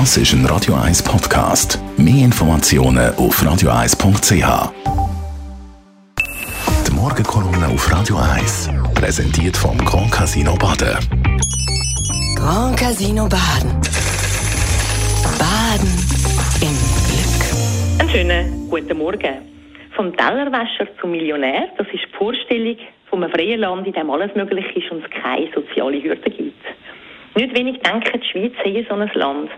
Das ist ein Radio 1 Podcast. Mehr Informationen auf radio1.ch. Die Morgenkolumne auf Radio 1 präsentiert vom Grand Casino Baden. Grand Casino Baden. Baden im Glück. Einen schönen guten Morgen. Vom Tellerwäscher zum Millionär, das ist die Vorstellung von einem freien Land, in dem alles möglich ist und es keine soziale Hürden gibt. Nicht wenig denken, die Schweiz sei so ein Land.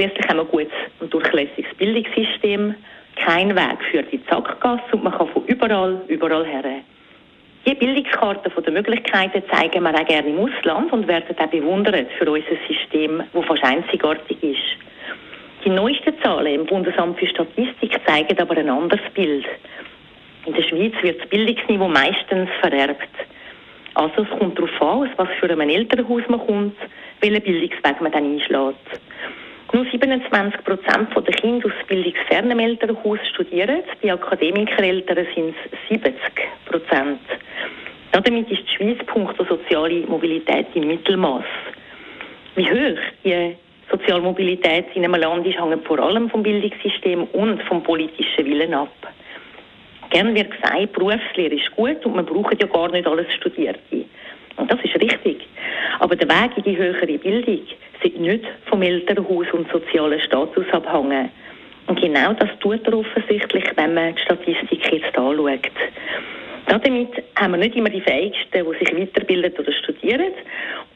Schließlich haben wir ein gutes und durchlässiges Bildungssystem. Kein Weg führt in die Sackgasse und man kann von überall, überall her. Die Bildungskarten der Möglichkeiten zeigen wir auch gerne im Ausland und werden auch bewundert für unser System, das fast einzigartig ist. Die neuesten Zahlen im Bundesamt für Statistik zeigen aber ein anderes Bild. In der Schweiz wird das Bildungsniveau meistens vererbt. Also es kommt darauf an, aus was für einem Elternhaus man kommt, welchen Bildungsweg man dann einschlägt. Nur 27 Prozent der Kinder aus bildungsfernem Elternhaus studieren. Bei Akademikereltern sind es 70 Prozent. Damit ist die Schweiz punkto soziale Mobilität im Mittelmaß. Wie hoch die soziale Mobilität in einem Land ist, hängt vor allem vom Bildungssystem und vom politischen Willen ab. Gern wird gesagt, Berufslehre ist gut und man braucht ja gar nicht alles Studierte. Und das ist richtig. Aber der Weg in die höhere Bildung sollte nicht vom Elternhaus und sozialen Status abhängen. Und genau das tut er offensichtlich, wenn man die Statistik jetzt anschaut. Damit haben wir nicht immer die Fähigsten, die sich weiterbilden oder studieren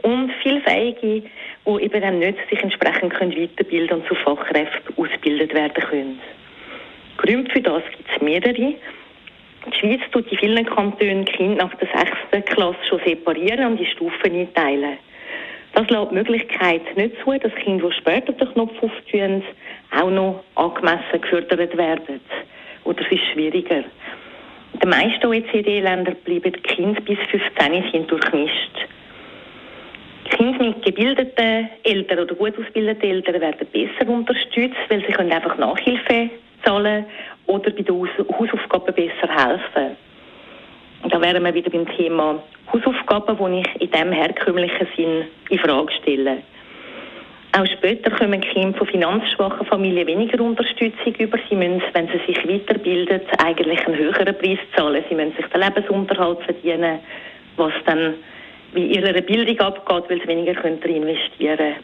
und viele Fähige, die eben dann nicht sich entsprechend können weiterbilden und zu Fachkräften ausgebildet werden können. Gründe für das gibt es mehrere. Die Schweiz tut in vielen Kantonen Kinder nach der sechsten Klasse schon separieren und die Stufen einteilen. Das lässt die Möglichkeit nicht zu, dass Kinder, die später den Knopf auftun, auch noch angemessen gefördert werden. Oder es ist schwieriger. In den meisten OECD-Ländern bleiben die Kinder bis 15 sind durchmischt. Kinder mit gebildeten Eltern oder gut ausgebildeten Eltern werden besser unterstützt, weil sie können einfach Nachhilfe zahlen oder bei den Hausaufgaben besser helfen. Da wären wir wieder beim Thema Hausaufgaben, die ich in diesem herkömmlichen Sinn in Frage stelle. Auch später kommen Kinder von finanzschwachen Familien weniger Unterstützung über. Sie müssen, wenn sie sich weiterbilden, eigentlich einen höheren Preis zahlen. Sie müssen sich den Lebensunterhalt verdienen, was dann wie ihrer Bildung abgeht, weil sie weniger können investieren können.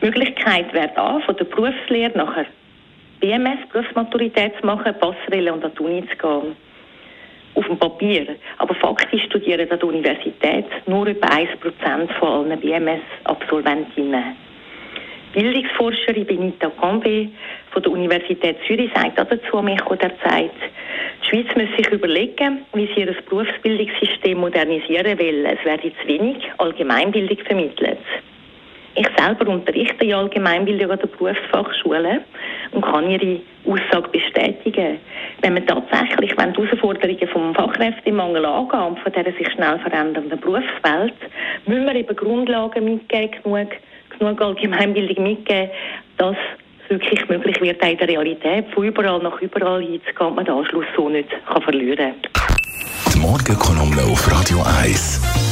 Die Möglichkeit wäre da, von der Berufslehre nachher BMS, Berufsmaturität zu machen, Passerelle und an die Uni zu gehen. Auf dem Papier. Aber faktisch studieren an der Universität nur etwa 1% von allen BMS-Absolventinnen. Bildungsforscherin Benita Cambe von der Universität Zürich sagt dazu an mich derzeit, die Schweiz muss sich überlegen, wie sie ihr Berufsbildungssystem modernisieren will. Es werde zu wenig Allgemeinbildung vermittelt. Ich selber unterrichte ja Allgemeinbildung an der Berufsfachschule und kann Ihre Aussage bestätigen. Wenn man tatsächlich wenn die Herausforderungen vom Fachkräftemangel angehen und von dieser sich schnell verändernden Berufswelt, müssen wir eben Grundlagen mitgeben, genug, genug Allgemeinbildung mitgeben, dass es wirklich möglich wird, in der Realität von überall nach überall hinzugehen man den Anschluss so nicht kann verlieren kann. Die Morgenkolumne auf Radio 1.